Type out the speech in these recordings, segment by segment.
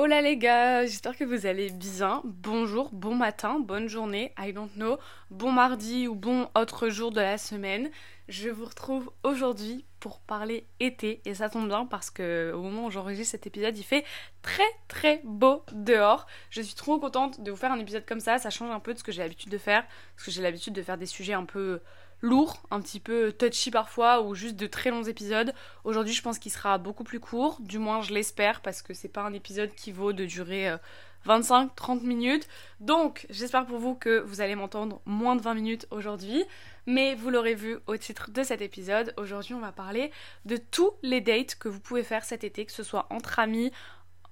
Hola les gars, j'espère que vous allez bien. Bonjour, bon matin, bonne journée, I don't know, bon mardi ou bon autre jour de la semaine. Je vous retrouve aujourd'hui pour parler été et ça tombe bien parce que au moment où j'enregistre cet épisode, il fait très très beau dehors. Je suis trop contente de vous faire un épisode comme ça, ça change un peu de ce que j'ai l'habitude de faire parce que j'ai l'habitude de faire des sujets un peu lourd, un petit peu touchy parfois, ou juste de très longs épisodes. Aujourd'hui, je pense qu'il sera beaucoup plus court, du moins je l'espère, parce que c'est pas un épisode qui vaut de durer 25-30 euh, minutes. Donc, j'espère pour vous que vous allez m'entendre moins de 20 minutes aujourd'hui. Mais vous l'aurez vu au titre de cet épisode, aujourd'hui on va parler de tous les dates que vous pouvez faire cet été, que ce soit entre amis,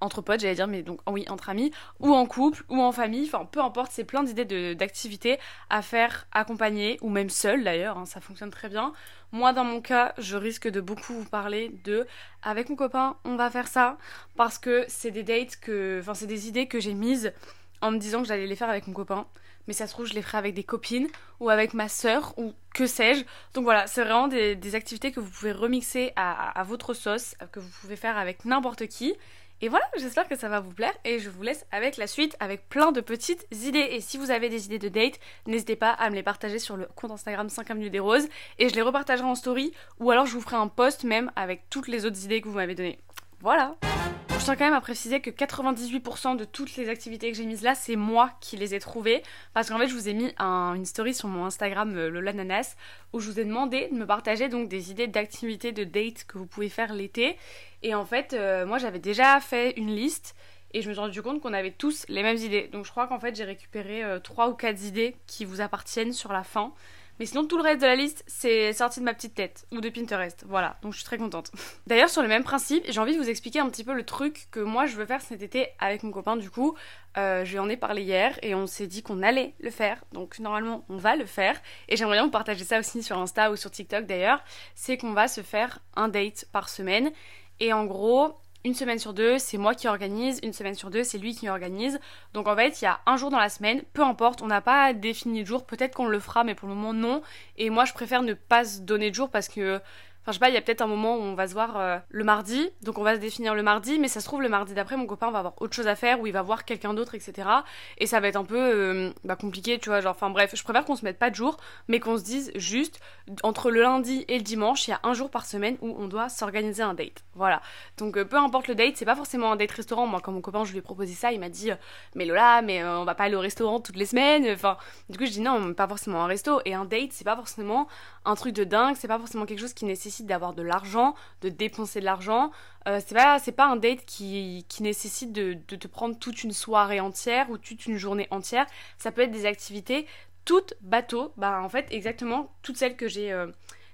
entre potes, j'allais dire, mais donc oui, entre amis, ou en couple, ou en famille, enfin peu importe, c'est plein d'idées d'activités à faire accompagnées, ou même seul d'ailleurs, hein, ça fonctionne très bien. Moi, dans mon cas, je risque de beaucoup vous parler de avec mon copain, on va faire ça, parce que c'est des dates que, enfin, c'est des idées que j'ai mises en me disant que j'allais les faire avec mon copain. Mais ça se trouve, je les ferai avec des copines ou avec ma soeur ou que sais-je. Donc voilà, c'est vraiment des, activités que vous pouvez remixer à votre sauce, que vous pouvez faire avec n'importe qui. Et voilà, j'espère que ça va vous plaire et je vous laisse avec la suite avec plein de petites idées. Et si vous avez des idées de date, n'hésitez pas à me les partager sur le compte Instagram 5 Avenue des Roses et je les repartagerai en story ou alors je vous ferai un post même avec toutes les autres idées que vous m'avez données. Voilà je tiens quand même à préciser que 98% de toutes les activités que j'ai mises là, c'est moi qui les ai trouvées. Parce qu'en fait, je vous ai mis une story sur mon Instagram euh, Lolananas où je vous ai demandé de me partager donc des idées d'activités de date que vous pouvez faire l'été. Et en fait, euh, moi j'avais déjà fait une liste et je me suis rendu compte qu'on avait tous les mêmes idées. Donc je crois qu'en fait, j'ai récupéré 3 euh, ou 4 idées qui vous appartiennent sur la fin. Mais sinon, tout le reste de la liste, c'est sorti de ma petite tête ou de Pinterest. Voilà, donc je suis très contente. D'ailleurs, sur le même principe, j'ai envie de vous expliquer un petit peu le truc que moi je veux faire cet été avec mon copain. Du coup, euh, je lui en ai parlé hier et on s'est dit qu'on allait le faire. Donc normalement, on va le faire. Et j'aimerais bien vous partager ça aussi sur Insta ou sur TikTok d'ailleurs. C'est qu'on va se faire un date par semaine. Et en gros, une semaine sur deux, c'est moi qui organise, une semaine sur deux, c'est lui qui organise. Donc en fait, il y a un jour dans la semaine, peu importe, on n'a pas défini de jour, peut-être qu'on le fera, mais pour le moment non. Et moi, je préfère ne pas se donner de jour parce que Enfin, je sais pas, il y a peut-être un moment où on va se voir euh, le mardi, donc on va se définir le mardi, mais ça se trouve le mardi d'après, mon copain va avoir autre chose à faire, ou il va voir quelqu'un d'autre, etc. Et ça va être un peu euh, bah, compliqué, tu vois, genre, enfin bref, je préfère qu'on se mette pas de jour, mais qu'on se dise juste, entre le lundi et le dimanche, il y a un jour par semaine où on doit s'organiser un date. Voilà. Donc euh, peu importe le date, c'est pas forcément un date restaurant. Moi, quand mon copain, je lui ai proposé ça, il m'a dit, mais Lola, mais on va pas aller au restaurant toutes les semaines. Enfin, du coup, je dis non, pas forcément un resto. Et un date, c'est pas forcément un truc de dingue, c'est pas forcément quelque chose qui nécessite d'avoir de l'argent, de dépenser de l'argent. Euh, c'est pas, pas un date qui, qui nécessite de, te prendre toute une soirée entière ou toute une journée entière. Ça peut être des activités toutes bateau, bah en fait exactement toutes celles que j'ai euh,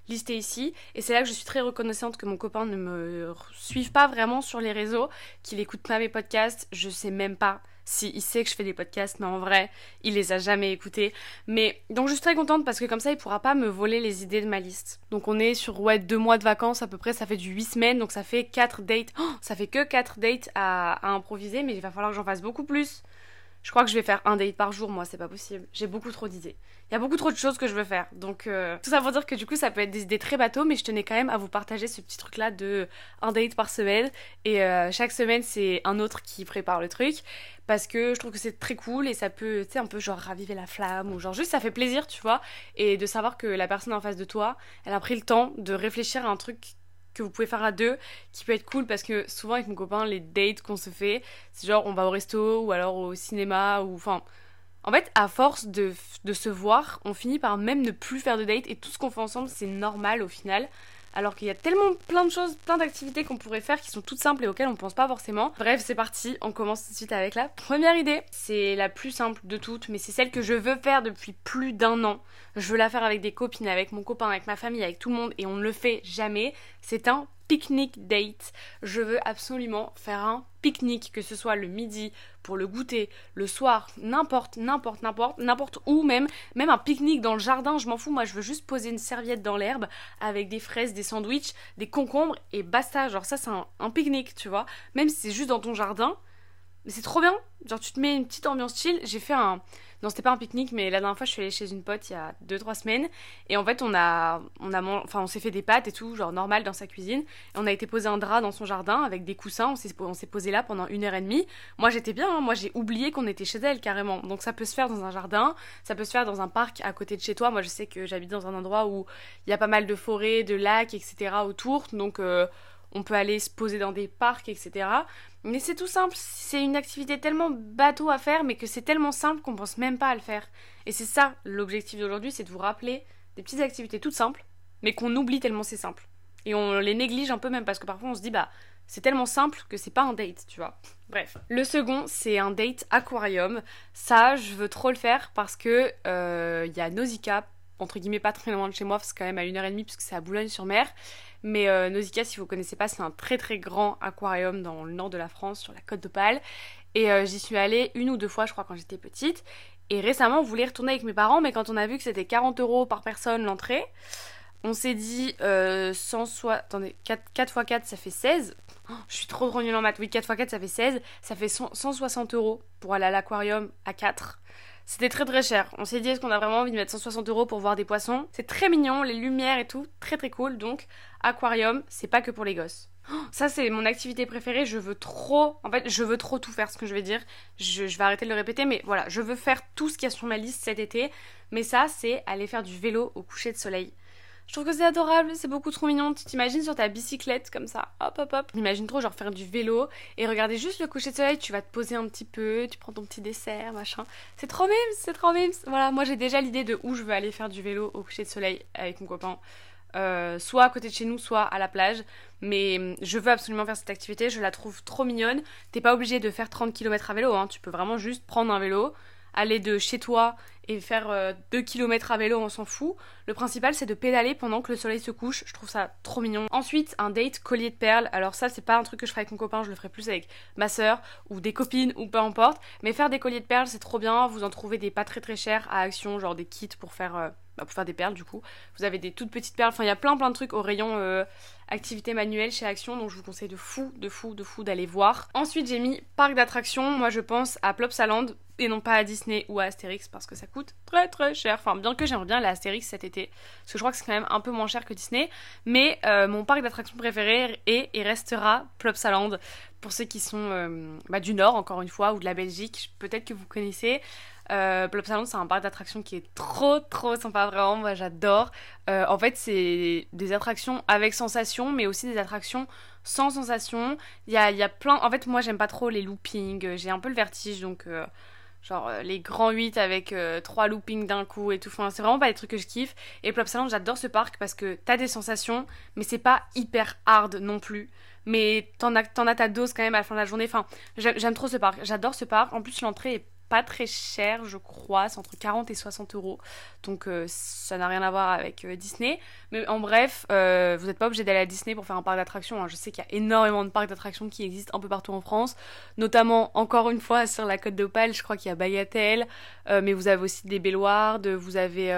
listées ici. Et c'est là que je suis très reconnaissante que mon copain ne me suive pas vraiment sur les réseaux, qu'il écoute pas mes podcasts. Je sais même pas si il sait que je fais des podcasts, mais en vrai, il les a jamais écoutés. Mais donc je suis très contente parce que comme ça, il pourra pas me voler les idées de ma liste. Donc on est sur ouais deux mois de vacances à peu près, ça fait du 8 semaines, donc ça fait 4 dates. Ça fait que 4 dates à, à improviser, mais il va falloir que j'en fasse beaucoup plus. Je crois que je vais faire un date par jour, moi, c'est pas possible. J'ai beaucoup trop d'idées. Il y a beaucoup trop de choses que je veux faire. Donc, euh, tout ça pour dire que du coup, ça peut être des idées très bateaux, mais je tenais quand même à vous partager ce petit truc-là de un date par semaine. Et euh, chaque semaine, c'est un autre qui prépare le truc. Parce que je trouve que c'est très cool et ça peut, tu sais, un peu genre raviver la flamme ou genre juste ça fait plaisir, tu vois. Et de savoir que la personne en face de toi, elle a pris le temps de réfléchir à un truc que vous pouvez faire à deux, qui peut être cool parce que souvent avec mon copain, les dates qu'on se fait, c'est genre on va au resto ou alors au cinéma ou enfin. En fait, à force de, se voir, on finit par même ne plus faire de date et tout ce qu'on fait ensemble, c'est normal au final alors qu'il y a tellement plein de choses, plein d'activités qu'on pourrait faire qui sont toutes simples et auxquelles on pense pas forcément. Bref, c'est parti, on commence tout de suite avec la première idée. C'est la plus simple de toutes, mais c'est celle que je veux faire depuis plus d'un an. Je veux la faire avec des copines, avec mon copain, avec ma famille, avec tout le monde, et on ne le fait jamais. C'est un pique-nique date. Je veux absolument faire un pique-nique, que ce soit le midi, pour le goûter, le soir, n'importe, n'importe, n'importe, n'importe où même, même un pique-nique dans le jardin, je m'en fous, moi je veux juste poser une serviette dans l'herbe avec des fraises, des sandwichs, des concombres et basta, genre ça c'est un, un pique-nique, tu vois, même si c'est juste dans ton jardin, Mais c'est trop bien. Genre, tu te mets une petite ambiance chill. J'ai fait un. Non, c'était pas un pique-nique, mais la dernière fois, je suis allée chez une pote il y a 2-3 semaines. Et en fait, on a. On, a enfin, on s'est fait des pâtes et tout, genre normal dans sa cuisine. On a été poser un drap dans son jardin avec des coussins. On s'est, on s'est posé là pendant une heure et demie. Moi, j'étais bien. Hein. Moi, j'ai oublié qu'on était chez elle carrément. Donc, ça peut se faire dans un jardin. Ça peut se faire dans un parc à côté de chez toi. Moi, je sais que j'habite dans un endroit où il y a pas mal de forêts, de lacs, etc. autour. Donc. Euh, on peut aller se poser dans des parcs, etc. Mais c'est tout simple, c'est une activité tellement bateau à faire, mais que c'est tellement simple qu'on pense même pas à le faire. Et c'est ça l'objectif d'aujourd'hui, c'est de vous rappeler des petites activités toutes simples, mais qu'on oublie tellement c'est simple. Et on les néglige un peu même parce que parfois on se dit bah c'est tellement simple que c'est pas un date, tu vois. Bref. Le second, c'est un date aquarium. Ça, je veux trop le faire parce que il euh, y a Nausicaa, entre guillemets pas très loin de chez moi, c'est quand même à une heure et demie puisque c'est à Boulogne-sur-Mer. Mais euh, Nausicaa, si vous connaissez pas, c'est un très très grand aquarium dans le nord de la France, sur la côte d'Opale. Et euh, j'y suis allée une ou deux fois, je crois, quand j'étais petite. Et récemment, on voulait retourner avec mes parents, mais quand on a vu que c'était 40 euros par personne l'entrée, on s'est dit euh, 100 Attendez, 4, 4 x 4, ça fait 16. je suis trop trop nulle en maths. Oui, 4 x 4, ça fait 16. Ça fait 160 euros pour aller à l'aquarium à 4. C'était très très cher. On s'est dit, est-ce qu'on a vraiment envie de mettre 160 euros pour voir des poissons? C'est très mignon, les lumières et tout, très très cool. Donc, aquarium, c'est pas que pour les gosses. Ça, c'est mon activité préférée. Je veux trop. En fait, je veux trop tout faire, ce que je vais dire. Je, vais arrêter de le répéter, mais voilà, je veux faire tout ce qu'il y a sur ma liste cet été. Mais ça, c'est aller faire du vélo au coucher de soleil. Je trouve que c'est adorable, c'est beaucoup trop mignon. Tu t'imagines sur ta bicyclette comme ça, hop hop hop. Imagine trop genre faire du vélo et regarder juste le coucher de soleil, tu vas te poser un petit peu, tu prends ton petit dessert, machin. C'est trop mimes, c'est trop mimes. Voilà, moi j'ai déjà l'idée de où je veux aller faire du vélo au coucher de soleil avec mon copain. Euh, soit à côté de chez nous, soit à la plage. Mais hum, je veux absolument faire cette activité, je la trouve trop mignonne. T'es pas obligé de faire 30 km à vélo, hein. tu peux vraiment juste prendre un vélo, aller de chez toi et faire 2 euh, km à vélo, on s'en fout. Le principal, c'est de pédaler pendant que le soleil se couche. Je trouve ça trop mignon. Ensuite, un date collier de perles. Alors ça, c'est pas un truc que je ferai avec mon copain, je le ferai plus avec ma soeur ou des copines ou peu importe. Mais faire des colliers de perles, c'est trop bien. Vous en trouvez des pas très très chers à Action, genre des kits pour faire euh, pour faire des perles du coup. Vous avez des toutes petites perles, enfin il y a plein plein de trucs au rayon euh, activité manuelle chez Action, donc je vous conseille de fou, de fou, de fou d'aller voir. Ensuite j'ai mis parc d'attractions, moi je pense à Plopsaland et non pas à Disney ou à Astérix parce que ça coûte très très cher. Enfin bien que j'aimerais bien la Astérix cet été, parce que je crois que c'est quand même un peu moins cher que Disney, mais euh, mon parc d'attractions préféré est et restera Plopsaland. Pour ceux qui sont euh, bah, du Nord encore une fois ou de la Belgique, peut-être que vous connaissez. Euh, Plopsaland, c'est un parc d'attractions qui est trop trop sympa, vraiment, moi j'adore. Euh, en fait, c'est des attractions avec sensation, mais aussi des attractions sans sensation. Il y a, y a, plein. En fait, moi j'aime pas trop les loopings, j'ai un peu le vertige, donc. Euh, genre euh, les grands 8 avec trois loopings d'un coup et tout. Enfin, c'est vraiment pas des trucs que je kiffe. Et Plopsaland, j'adore ce parc parce que t'as des sensations, mais c'est pas hyper hard non plus. Mais t'en as, ta dose quand même à la fin de la journée. Enfin, j'aime trop ce parc. J'adore ce parc. En plus, l'entrée est pas très cher, je crois, c'est entre 40 et 60 euros. Donc euh, ça n'a rien à voir avec euh, Disney. Mais en bref, euh, vous n'êtes pas obligé d'aller à Disney pour faire un parc d'attractions. Hein. Je sais qu'il y a énormément de parcs d'attractions qui existent un peu partout en France, notamment encore une fois sur la côte d'Opale, je crois qu'il y a Bagatelle, mais vous avez aussi des Belloirs, vous avez...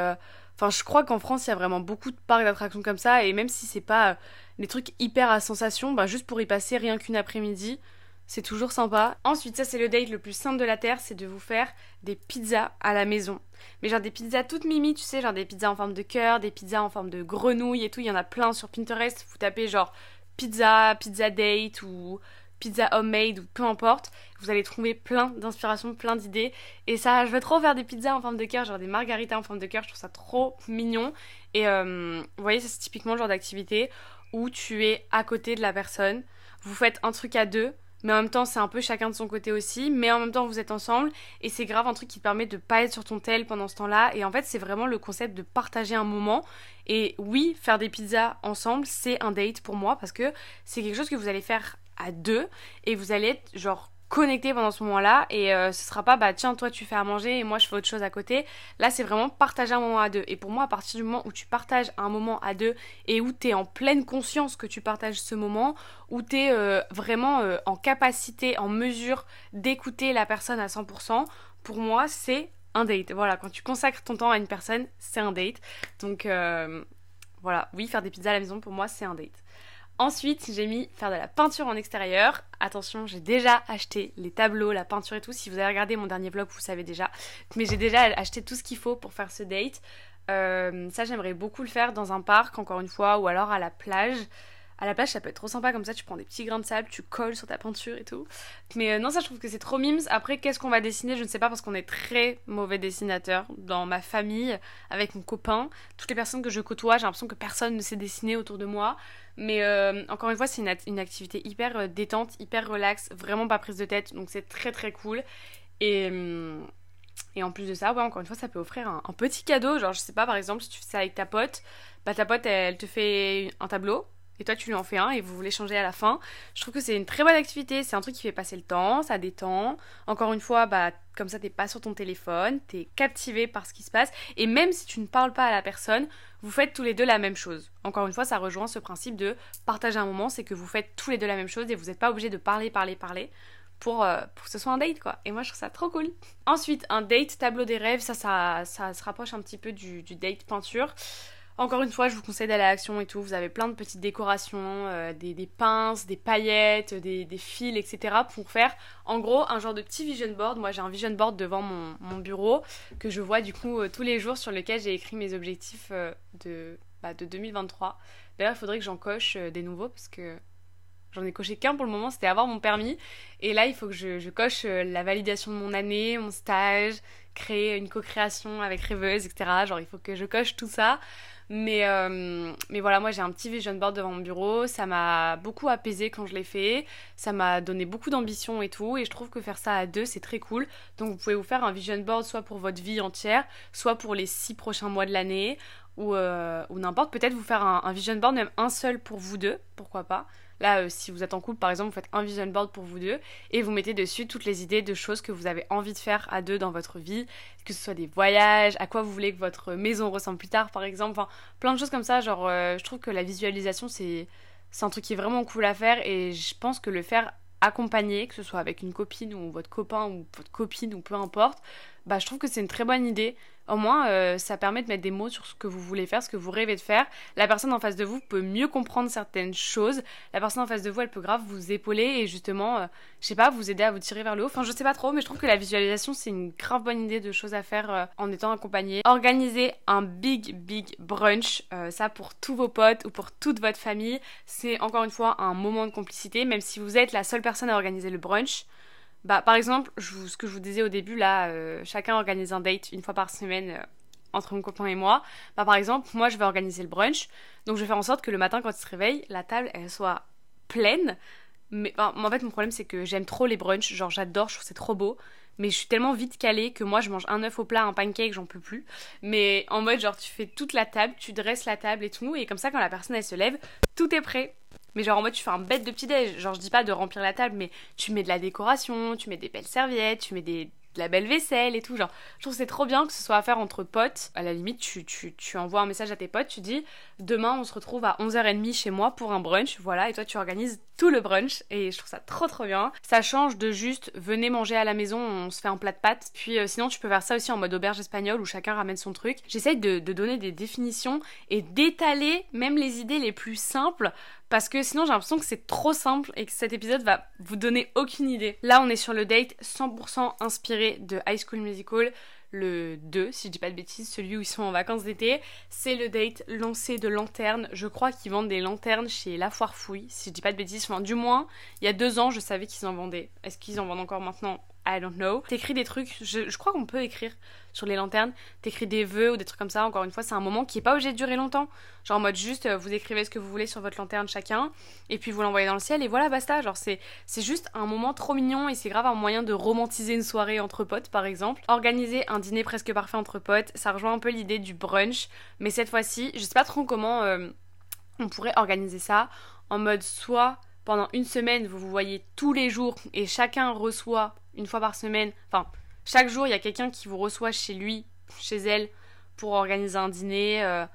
Enfin, je crois qu'en France, il y a vraiment beaucoup de parcs d'attractions comme ça, et même si c'est pas des trucs hyper à sensation, bah, juste pour y passer rien qu'une après-midi, c'est toujours sympa. Ensuite, ça c'est le date le plus simple de la terre, c'est de vous faire des pizzas à la maison. Mais genre des pizzas toutes mimi, tu sais, genre des pizzas en forme de cœur, des pizzas en forme de grenouille et tout. Il y en a plein sur Pinterest. Vous tapez genre pizza, pizza date ou pizza homemade ou peu importe. Vous allez trouver plein d'inspirations, plein d'idées. Et ça, je veux trop faire des pizzas en forme de cœur, genre des margaritas en forme de cœur. Je trouve ça trop mignon. Et euh, vous voyez, ça c'est typiquement le genre d'activité où tu es à côté de la personne. Vous faites un truc à deux mais en même temps c'est un peu chacun de son côté aussi, mais en même temps vous êtes ensemble et c'est grave un truc qui te permet de pas être sur ton tel pendant ce temps-là. Et en fait c'est vraiment le concept de partager un moment. Et oui faire des pizzas ensemble c'est un date pour moi parce que c'est quelque chose que vous allez faire à deux et vous allez être genre connecter pendant ce moment-là et euh, ce sera pas bah tiens toi tu fais à manger et moi je fais autre chose à côté. Là c'est vraiment partager un moment à deux et pour moi à partir du moment où tu partages un moment à deux et où tu es en pleine conscience que tu partages ce moment, où tu es euh, vraiment euh, en capacité, en mesure d'écouter la personne à 100%, pour moi c'est un date. Voilà, quand tu consacres ton temps à une personne, c'est un date. Donc voilà, oui, faire des pizzas à la maison pour moi c'est un date. Ensuite, j'ai mis faire de la peinture en extérieur. Attention, j'ai déjà acheté les tableaux, la peinture et tout. Si vous avez regardé mon dernier vlog, vous savez déjà. Mais j'ai déjà acheté tout ce qu'il faut pour faire ce date. Euh, ça, j'aimerais beaucoup le faire dans un parc, encore une fois, ou alors à la plage. À la plage, ça peut être trop sympa comme ça, tu prends des petits grains de sable, tu colles sur ta peinture et tout. Mais euh, non, ça, je trouve que c'est trop mimes. Après, qu'est-ce qu'on va dessiner? Je ne sais pas parce qu'on est très mauvais dessinateurs dans ma famille, avec mon copain. Toutes les personnes que je côtoie, j'ai l'impression que personne ne sait dessiner autour de moi. Mais euh, encore une fois, c'est une, activité hyper euh, détente, hyper relax, vraiment pas prise de tête, donc c'est très très cool. Et. Hum, et en plus de ça, ouais, encore une fois, ça peut offrir un, petit cadeau. Genre, je sais pas, par exemple, si tu fais ça avec ta pote, bah ta pote, elle te fait un tableau et toi tu lui en fais un et vous voulez changer à la fin. Je trouve que c'est une très bonne activité, c'est un truc qui fait passer le temps, ça détend. Encore une fois, bah comme ça t'es pas sur ton téléphone, t'es captivé par ce qui se passe et même si tu ne parles pas à la personne, vous faites tous les deux la même chose. Encore une fois, ça rejoint ce principe de partager un moment, c'est que vous faites tous les deux la même chose et vous n'êtes pas obligé de parler, parler, parler. Pour, euh, pour, que ce soit un date quoi. Et moi je trouve ça trop cool. Ensuite, un date tableau des rêves, ça, ça, ça se rapproche un petit peu du, du date peinture. Encore une fois, je vous conseille d'aller à l'action et tout. Vous avez plein de petites décorations, euh, des, pinces, des paillettes, des, fils, etc. pour faire en gros un genre de petit vision board. Moi j'ai un vision board devant mon, bureau que je vois du coup euh, tous les jours sur lequel j'ai écrit mes objectifs euh, de, bah, de 2023. D'ailleurs, il faudrait que j'en coche des nouveaux parce que J'en ai coché qu'un pour le moment, c'était avoir mon permis. Et là, il faut que je, je, coche la validation de mon année, mon stage, créer une co-création avec rêveuse, etc. Genre, il faut que je coche tout ça. Mais, euh, mais voilà, moi j'ai un petit vision board devant mon bureau, ça m'a beaucoup apaisé quand je l'ai fait, ça m'a donné beaucoup d'ambition et tout, et je trouve que faire ça à deux c'est très cool. Donc vous pouvez vous faire un vision board soit pour votre vie entière, soit pour les six prochains mois de l'année, ou, euh, ou n'importe, peut-être vous faire un vision board, même un seul pour vous deux, pourquoi pas. Là, euh, si vous êtes en couple, par exemple, vous faites un vision board pour vous deux et vous mettez dessus toutes les idées de choses que vous avez envie de faire à deux dans votre vie, que ce soit des voyages, à quoi vous voulez que votre maison ressemble plus tard, par exemple, enfin, plein de choses comme ça. Genre, euh, je trouve que la visualisation, c'est un truc qui est vraiment cool à faire et je pense que le faire accompagné, que ce soit avec une copine ou votre copain ou votre copine ou peu importe, bah je trouve que c'est une très bonne idée. Au moins, euh, ça permet de mettre des mots sur ce que vous voulez faire, ce que vous rêvez de faire. La personne en face de vous peut mieux comprendre certaines choses. La personne en face de vous, elle peut grave vous épauler et justement, euh, je sais pas, vous aider à vous tirer vers le haut. Enfin, je sais pas trop, mais je trouve que la visualisation, c'est une grave bonne idée de choses à faire euh, en étant accompagné. Organiser un big, big brunch, ça pour tous vos potes ou pour toute votre famille, c'est encore une fois un moment de complicité, même si vous êtes la seule personne à organiser le brunch. Bah, par exemple, je, ce que je vous disais au début, là, euh, chacun organise un date une fois par semaine euh, entre mon copain et moi. Bah, par exemple, moi, je vais organiser le brunch. Donc, je vais faire en sorte que le matin, quand il se réveille, la table, elle soit pleine. Mais en fait, mon problème, c'est que j'aime trop les brunchs. Genre, j'adore, je trouve c'est trop beau. Mais je suis tellement vite calée que moi, je mange un œuf au plat, un pancake, j'en peux plus. Mais en mode, genre, tu fais toute la table, tu dresses la table et tout. Et comme ça, quand la personne, elle se lève, tout est prêt. Mais genre en mode tu fais un bête de petit déj. Genre je dis pas de remplir la table, mais tu mets de la décoration, tu mets des belles serviettes, tu mets des, de la belle vaisselle et tout. Genre, je trouve c'est trop bien que ce soit à faire entre potes. À la limite, tu, tu, tu, envoies un message à tes potes, tu dis demain on se retrouve à 11h30 chez moi pour un brunch. Voilà, et toi tu organises tout le brunch et je trouve ça trop trop bien. Ça change de juste venez manger à la maison, on se fait un plat de pâtes. Puis euh, sinon, tu peux faire ça aussi en mode auberge espagnole où chacun ramène son truc. J'essaye de, de donner des définitions et d'étaler même les idées les plus simples parce que sinon j'ai l'impression que c'est trop simple et que cet épisode va vous donner aucune idée. Là on est sur le date 100% inspiré de High School Musical, le 2 si je dis pas de bêtises, celui où ils sont en vacances d'été. C'est le date lancé de lanternes. Je crois qu'ils vendent des lanternes chez La Foire Fouille, si je dis pas de bêtises. Enfin du moins, il y a deux ans je savais qu'ils en vendaient. Est-ce qu'ils en vendent encore maintenant I don't know. T'écris des trucs, je, crois qu'on peut écrire sur les lanternes, t'écris des vœux ou des trucs comme ça. Encore une fois, c'est un moment qui est pas obligé de durer longtemps. Genre en mode juste, euh, vous écrivez ce que vous voulez sur votre lanterne chacun, et puis vous l'envoyez dans le ciel, et voilà, basta. Genre c'est, c'est juste un moment trop mignon, et c'est grave un moyen de romantiser une soirée entre potes, par exemple. Organiser un dîner presque parfait entre potes, ça rejoint un peu l'idée du brunch, mais cette fois-ci, je sais pas trop comment euh, on pourrait organiser ça en mode soit pendant une semaine, vous vous voyez tous les jours et chacun reçoit une fois par semaine, enfin, chaque jour, il y a quelqu'un qui vous reçoit chez lui, chez elle, pour organiser un dîner, euh,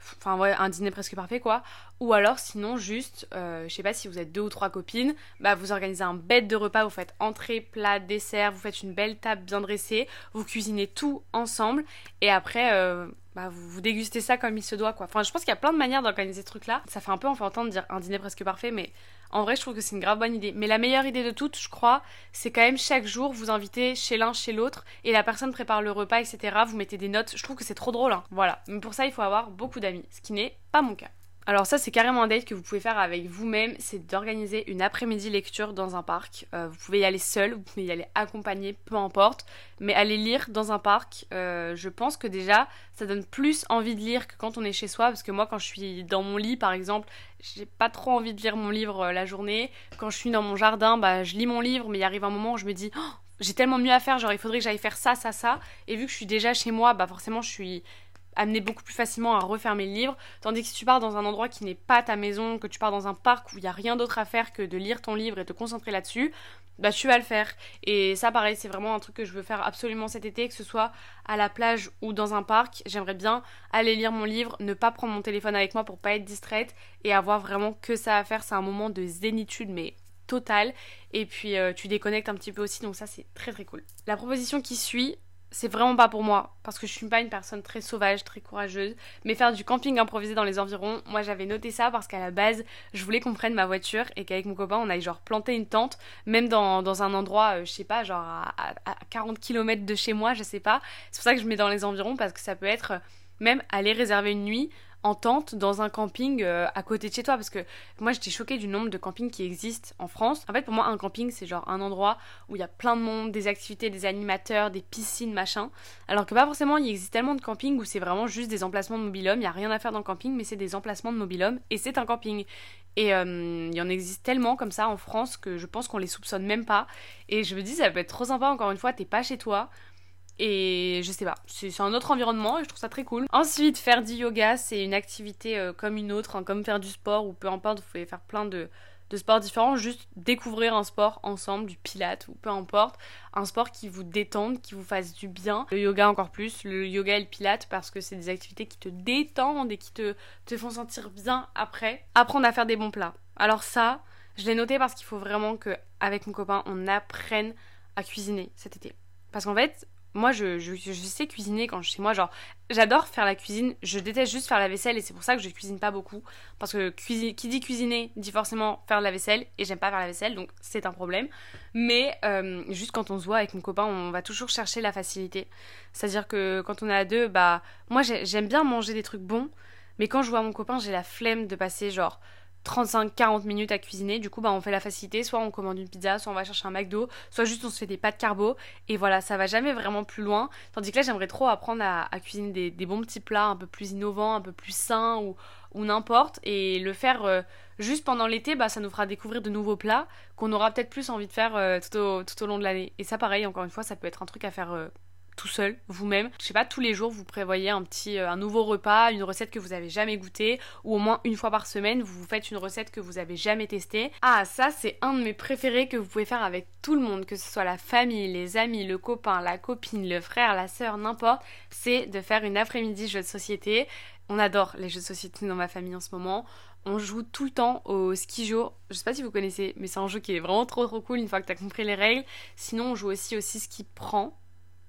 enfin, ouais, un dîner presque parfait, quoi. Ou alors sinon juste, euh, je sais pas si vous êtes deux ou trois copines, bah vous organisez un bête de repas, vous faites entrée, plat, dessert, vous faites une belle table bien dressée, vous cuisinez tout ensemble et après euh, bah, vous, dégustez ça comme il se doit quoi. Enfin je pense qu'il y a plein de manières d'organiser ce truc là. Ça fait un peu enfantin de dire un dîner presque parfait mais en vrai je trouve que c'est une grave bonne idée. Mais la meilleure idée de toutes je crois c'est quand même chaque jour vous inviter chez l'un chez l'autre et la personne prépare le repas etc. Vous mettez des notes. Je trouve que c'est trop drôle hein. Voilà. Mais pour ça il faut avoir beaucoup d'amis. Ce qui n'est pas mon cas. Alors ça c'est carrément un date que vous pouvez faire avec vous-même, c'est d'organiser une après-midi lecture dans un parc. Euh, vous pouvez y aller seul, vous pouvez y aller accompagné, peu importe. Mais aller lire dans un parc, euh, je pense que déjà ça donne plus envie de lire que quand on est chez soi. Parce que moi quand je suis dans mon lit par exemple, j'ai pas trop envie de lire mon livre euh, la journée. Quand je suis dans mon jardin, bah je lis mon livre, mais il arrive un moment où je me dis... Oh, j'ai tellement mieux à faire, genre il faudrait que j'aille faire ça, ça, ça. Et vu que je suis déjà chez moi, bah forcément je suis amener beaucoup plus facilement à refermer le livre. Tandis que si tu pars dans un endroit qui n'est pas ta maison, que tu pars dans un parc où il n'y a rien d'autre à faire que de lire ton livre et te concentrer là-dessus, bah tu vas le faire. Et ça pareil, c'est vraiment un truc que je veux faire absolument cet été, que ce soit à la plage ou dans un parc. J'aimerais bien aller lire mon livre, ne pas prendre mon téléphone avec moi pour pas être distraite et avoir vraiment que ça à faire. C'est un moment de zénitude mais total et puis euh, tu déconnectes un petit peu aussi donc ça c'est très très cool. La proposition qui suit, c'est vraiment pas pour moi parce que je suis pas une personne très sauvage, très courageuse. Mais faire du camping improvisé dans les environs, moi j'avais noté ça parce qu'à la base, je voulais qu'on prenne ma voiture et qu'avec mon copain on aille genre planter une tente, même dans, dans un endroit, euh, je sais pas, genre à, à 40 km de chez moi, je sais pas. C'est pour ça que je mets dans les environs parce que ça peut être même aller réserver une nuit en tente dans un camping euh, à côté de chez toi parce que moi j'étais choquée du nombre de campings qui existent en France. En fait pour moi un camping c'est genre un endroit où il y a plein de monde, des activités, des animateurs, des piscines, machin. Alors que pas forcément il existe tellement de campings où c'est vraiment juste des emplacements de mobilhome, il y a rien à faire dans le camping mais c'est des emplacements de mobilhome et c'est un camping. Et euh, il y en existe tellement comme ça en France que je pense qu'on les soupçonne même pas. Et je me dis ça peut être trop sympa encore une fois, t'es pas chez toi et je sais pas, c'est un autre environnement et je trouve ça très cool. Ensuite, faire du yoga, c'est une activité euh, comme une autre, hein, comme faire du sport ou peu importe, vous pouvez faire plein de, de sports différents, juste découvrir un sport ensemble, du pilate ou peu importe, un sport qui vous détende, qui vous fasse du bien. Le yoga encore plus, le yoga et le pilate parce que c'est des activités qui te détendent et qui te, te font sentir bien après. Apprendre à faire des bons plats. Alors ça, je l'ai noté parce qu'il faut vraiment que avec mon copain, on apprenne à cuisiner cet été. Parce qu'en fait, moi, je, sais cuisiner quand je suis chez moi. Genre, j'adore faire la cuisine. Je déteste juste faire la vaisselle et c'est pour ça que je cuisine pas beaucoup. Parce que qui dit cuisiner dit forcément faire la vaisselle et j'aime pas faire la vaisselle donc c'est un problème. Mais euh, juste quand on se voit avec mon copain, on va toujours chercher la facilité. C'est-à-dire que quand on est à deux, bah, moi j'aime bien manger des trucs bons. Mais quand je vois mon copain, j'ai la flemme de passer genre 35-40 minutes à cuisiner. Du coup, bah, on fait la facilité. Soit on commande une pizza, soit on va chercher un McDo, soit juste on se fait des pâtes carbo. Et voilà, ça va jamais vraiment plus loin. Tandis que là, j'aimerais trop apprendre à, cuisiner des, bons petits plats un peu plus innovants, un peu plus sains ou, ou n'importe. Et le faire euh, juste pendant l'été, bah, ça nous fera découvrir de nouveaux plats qu'on aura peut-être plus envie de faire euh, tout, au, tout au long de l'année. Et ça, pareil, encore une fois, ça peut être un truc à faire euh, tout seul, vous-même. Je sais pas, tous les jours, vous prévoyez un petit, euh, un nouveau repas, une recette que vous avez jamais goûtée, ou au moins une fois par semaine, vous vous faites une recette que vous avez jamais testée. Ah, ça, c'est un de mes préférés que vous pouvez faire avec tout le monde, que ce soit la famille, les amis, le copain, la copine, le frère, la sœur, n'importe. C'est de faire une après-midi jeu de société. On adore les jeux de société dans ma famille en ce moment. On joue tout le temps au ski jour. Je sais pas si vous connaissez, mais c'est un jeu qui est vraiment trop trop cool une fois que t'as compris les règles. Sinon, on joue aussi au ski prend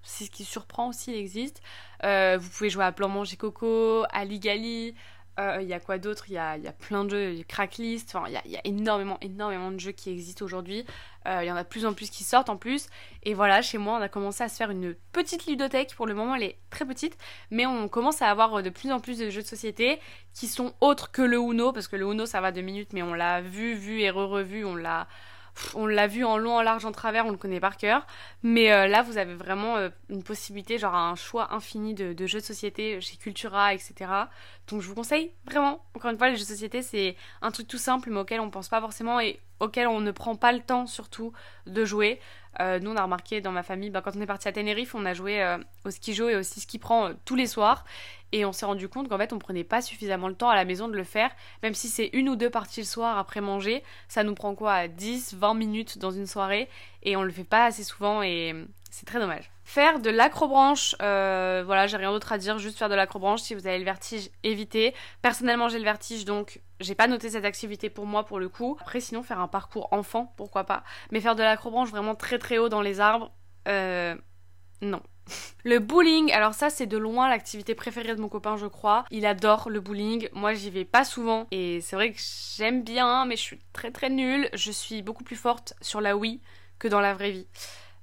c'est ce qui surprend aussi, il existe. Euh, vous pouvez jouer à Plan Manger Coco, à Ligali. Euh, il y a quoi d'autre? Il y a, y a, plein de jeux, Cracklist. Il y a, y a, énormément, énormément de jeux qui existent aujourd'hui. Euh, il y en a de plus en plus qui sortent en plus. Et voilà, chez moi, on a commencé à se faire une petite ludothèque. Pour le moment, elle est très petite. Mais on commence à avoir de plus en plus de jeux de société qui sont autres que le Uno. Parce que le Uno, ça va deux minutes, mais on l'a vu, vu et re-revu. On l'a on l'a vu en long, en large, en travers, on le connaît par cœur. Mais euh, là, vous avez vraiment euh, une possibilité, genre un choix infini de, jeux de société chez Cultura, etc. Donc je vous conseille vraiment, encore une fois, les jeux de société, c'est un truc tout simple, mais auquel on pense pas forcément et auquel on ne prend pas le temps surtout de jouer. Euh, nous, on a remarqué dans ma famille, bah, quand on est parti à Tenerife, on a joué au ski et aussi ski prend tous les soirs. Et on s'est rendu compte qu'en fait, on prenait pas suffisamment le temps à la maison de le faire. Même si c'est une ou deux parties le soir après manger, ça nous prend quoi 10, 20 minutes dans une soirée. Et on le fait pas assez souvent. Et c'est très dommage. Faire de l'acrobranche, euh, voilà, j'ai rien d'autre à dire, juste faire de l'acrobranche. Si vous avez le vertige, évitez. Personnellement, j'ai le vertige, donc j'ai pas noté cette activité pour moi pour le coup. Après, sinon, faire un parcours enfant, pourquoi pas. Mais faire de l'acrobranche vraiment très très haut dans les arbres, euh, non. Le bowling, alors ça c'est de loin l'activité préférée de mon copain je crois. Il adore le bowling, moi j'y vais pas souvent et c'est vrai que j'aime bien mais je suis très très nulle. Je suis beaucoup plus forte sur la Wii que dans la vraie vie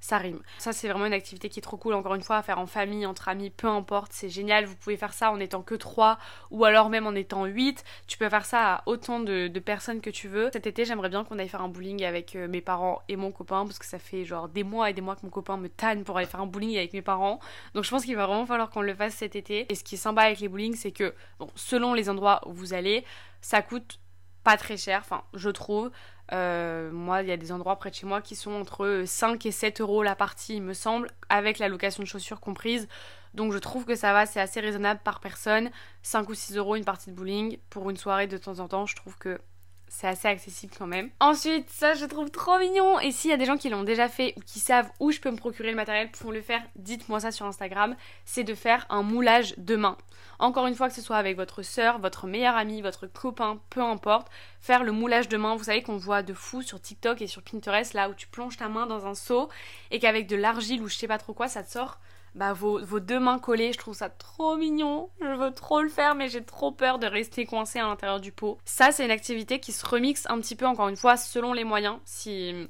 ça rime. Ça, c'est vraiment une activité qui est trop cool, encore une fois, à faire en famille, entre amis, peu importe, c'est génial. Vous pouvez faire ça en étant que 3 ou alors même en étant 8. Tu peux faire ça à autant de, personnes que tu veux. Cet été, j'aimerais bien qu'on aille faire un bowling avec euh, mes parents et mon copain, parce que ça fait genre des mois et des mois que mon copain me tanne pour aller faire un bowling avec mes parents. Donc je pense qu'il va vraiment falloir qu'on le fasse cet été. Et ce qui est sympa avec les bowling, c'est que, selon les endroits où vous allez, ça coûte pas très cher, enfin, je trouve. Euh, moi, il y a des endroits près de chez moi qui sont entre 5 et 7 euros la partie, il me semble, avec la location de chaussures comprise. Donc je trouve que ça va, c'est assez raisonnable par personne. 5 ou 6 euros une partie de bowling pour une soirée de temps en temps, je trouve que c'est assez accessible quand même. Ensuite, ça je trouve trop mignon. Et s'il y a des gens qui l'ont déjà fait ou qui savent où je peux me procurer le matériel pour le faire, dites-moi ça sur Instagram. C'est de faire un moulage de main. Encore une fois, que ce soit avec votre soeur, votre meilleur ami, votre copain, peu importe, faire le moulage de main. Vous savez qu'on voit de fou sur TikTok et sur Pinterest, là où tu plonges ta main dans un seau et qu'avec de l'argile ou je sais pas trop quoi, ça te sort bah, vos, deux mains collées. Je trouve ça trop mignon. Je veux trop le faire, mais j'ai trop peur de rester coincé à l'intérieur du pot. Ça, c'est une activité qui se remixe un petit peu, encore une fois, selon les moyens. Si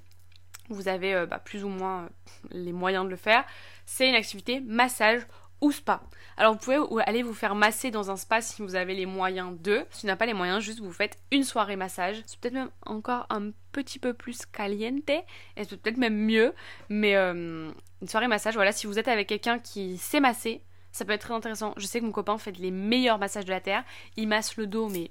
vous avez euh, bah, plus ou moins euh, les moyens de le faire, c'est une activité massage ou spa. Alors vous pouvez aller vous faire masser dans un spa si vous avez les moyens de. Si tu n'as pas les moyens, juste vous faites une soirée massage. C'est peut-être même encore un petit peu plus caliente et c'est peut-être même mieux. Mais euh, une soirée massage, voilà, si vous êtes avec quelqu'un qui sait masser, ça peut être très intéressant. Je sais que mon copain fait les meilleurs massages de la terre. Il masse le dos, mais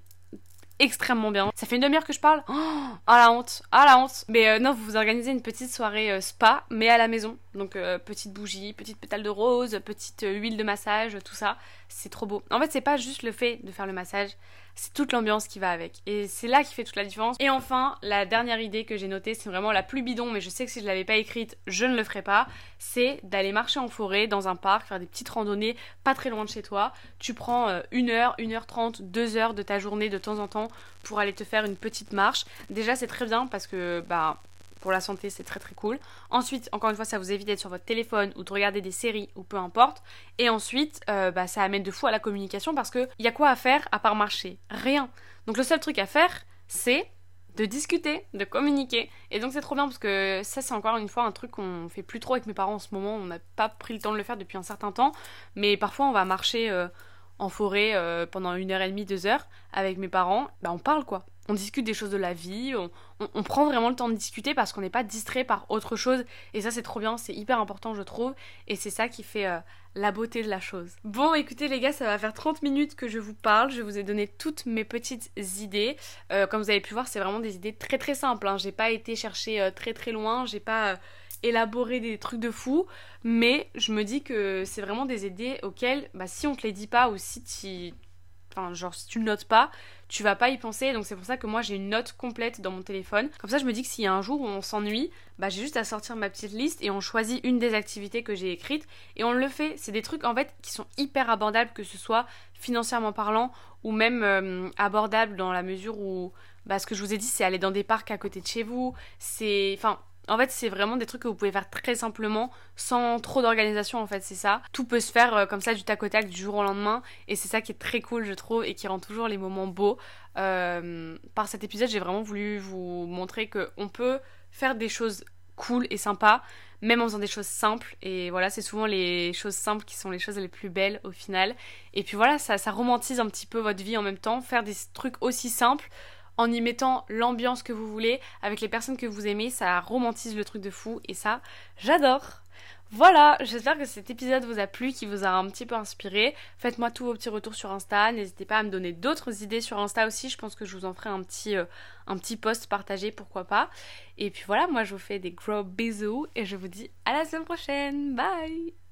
extrêmement bien. Ça fait une demi-heure que je parle. Oh, la honte, ah la honte. Mais euh, non, vous vous organisez une petite soirée euh, spa, mais à la maison. Donc euh, petite bougie, petite pétale de rose, petite huile de massage, tout ça. C'est trop beau. En fait, c'est pas juste le fait de faire le massage, c'est toute l'ambiance qui va avec. Et c'est là qui fait toute la différence. Et enfin, la dernière idée que j'ai notée, c'est vraiment la plus bidon, mais je sais que si je l'avais pas écrite, je ne le ferais pas, c'est d'aller marcher en forêt, dans un parc, faire des petites randonnées pas très loin de chez toi. Tu prends euh, une heure, une heure trente, deux heures de ta journée de temps en temps pour aller te faire une petite marche. Déjà, c'est très bien parce que, bah, pour la santé, c'est très très cool. Ensuite, encore une fois, ça vous évite d'être sur votre téléphone ou de regarder des séries ou peu importe. Et ensuite, euh, bah, ça amène de fou à la communication parce qu'il y a quoi à faire à part marcher? Rien. Donc le seul truc à faire, c'est de discuter, de communiquer. Et donc c'est trop bien parce que ça c'est encore une fois un truc qu'on fait plus trop avec mes parents en ce moment. On n'a pas pris le temps de le faire depuis un certain temps. Mais parfois on va marcher euh, en forêt euh, pendant une heure et demie, deux heures avec mes parents. Bah on parle quoi on discute des choses de la vie, on, prend vraiment le temps de discuter parce qu'on n'est pas distrait par autre chose. Et ça, c'est trop bien, c'est hyper important, je trouve. Et c'est ça qui fait euh, la beauté de la chose. Bon, écoutez, les gars, ça va faire 30 minutes que je vous parle. Je vous ai donné toutes mes petites idées. Euh, comme vous avez pu voir, c'est vraiment des idées très très simples. Hein. J'ai pas été chercher euh, très très loin, j'ai pas élaboré des trucs de fou. Mais je me dis que c'est vraiment des idées auxquelles, bah, si on te les dit pas ou si tu Enfin, genre, si tu le notes pas, tu vas pas y penser. Donc, c'est pour ça que moi, j'ai une note complète dans mon téléphone. Comme ça, je me dis que s'il y a un jour où on s'ennuie, bah, j'ai juste à sortir ma petite liste et on choisit une des activités que j'ai écrites et on le fait. C'est des trucs, en fait, qui sont hyper abordables, que ce soit financièrement parlant ou même euh, abordables dans la mesure où, bah, ce que je vous ai dit, c'est aller dans des parcs à côté de chez vous. C'est. Enfin, en fait, c'est vraiment des trucs que vous pouvez faire très simplement, sans trop d'organisation en fait, c'est ça. Tout peut se faire euh, comme ça du tac au tac, du jour au lendemain, et c'est ça qui est très cool, je trouve, et qui rend toujours les moments beaux. Euh, par cet épisode, j'ai vraiment voulu vous montrer qu'on peut faire des choses cool et sympas, même en faisant des choses simples. Et voilà, c'est souvent les choses simples qui sont les choses les plus belles au final. Et puis voilà, ça, ça romantise un petit peu votre vie en même temps, faire des trucs aussi simples en y mettant l'ambiance que vous voulez, avec les personnes que vous aimez, ça romantise le truc de fou et ça, j'adore. Voilà, j'espère que cet épisode vous a plu, qui vous a un petit peu inspiré. Faites-moi tous vos petits retours sur Insta, n'hésitez pas à me donner d'autres idées sur Insta aussi, je pense que je vous en ferai un petit, euh, un petit post partagé, pourquoi pas. Et puis voilà, moi je vous fais des gros bisous et je vous dis à la semaine prochaine, bye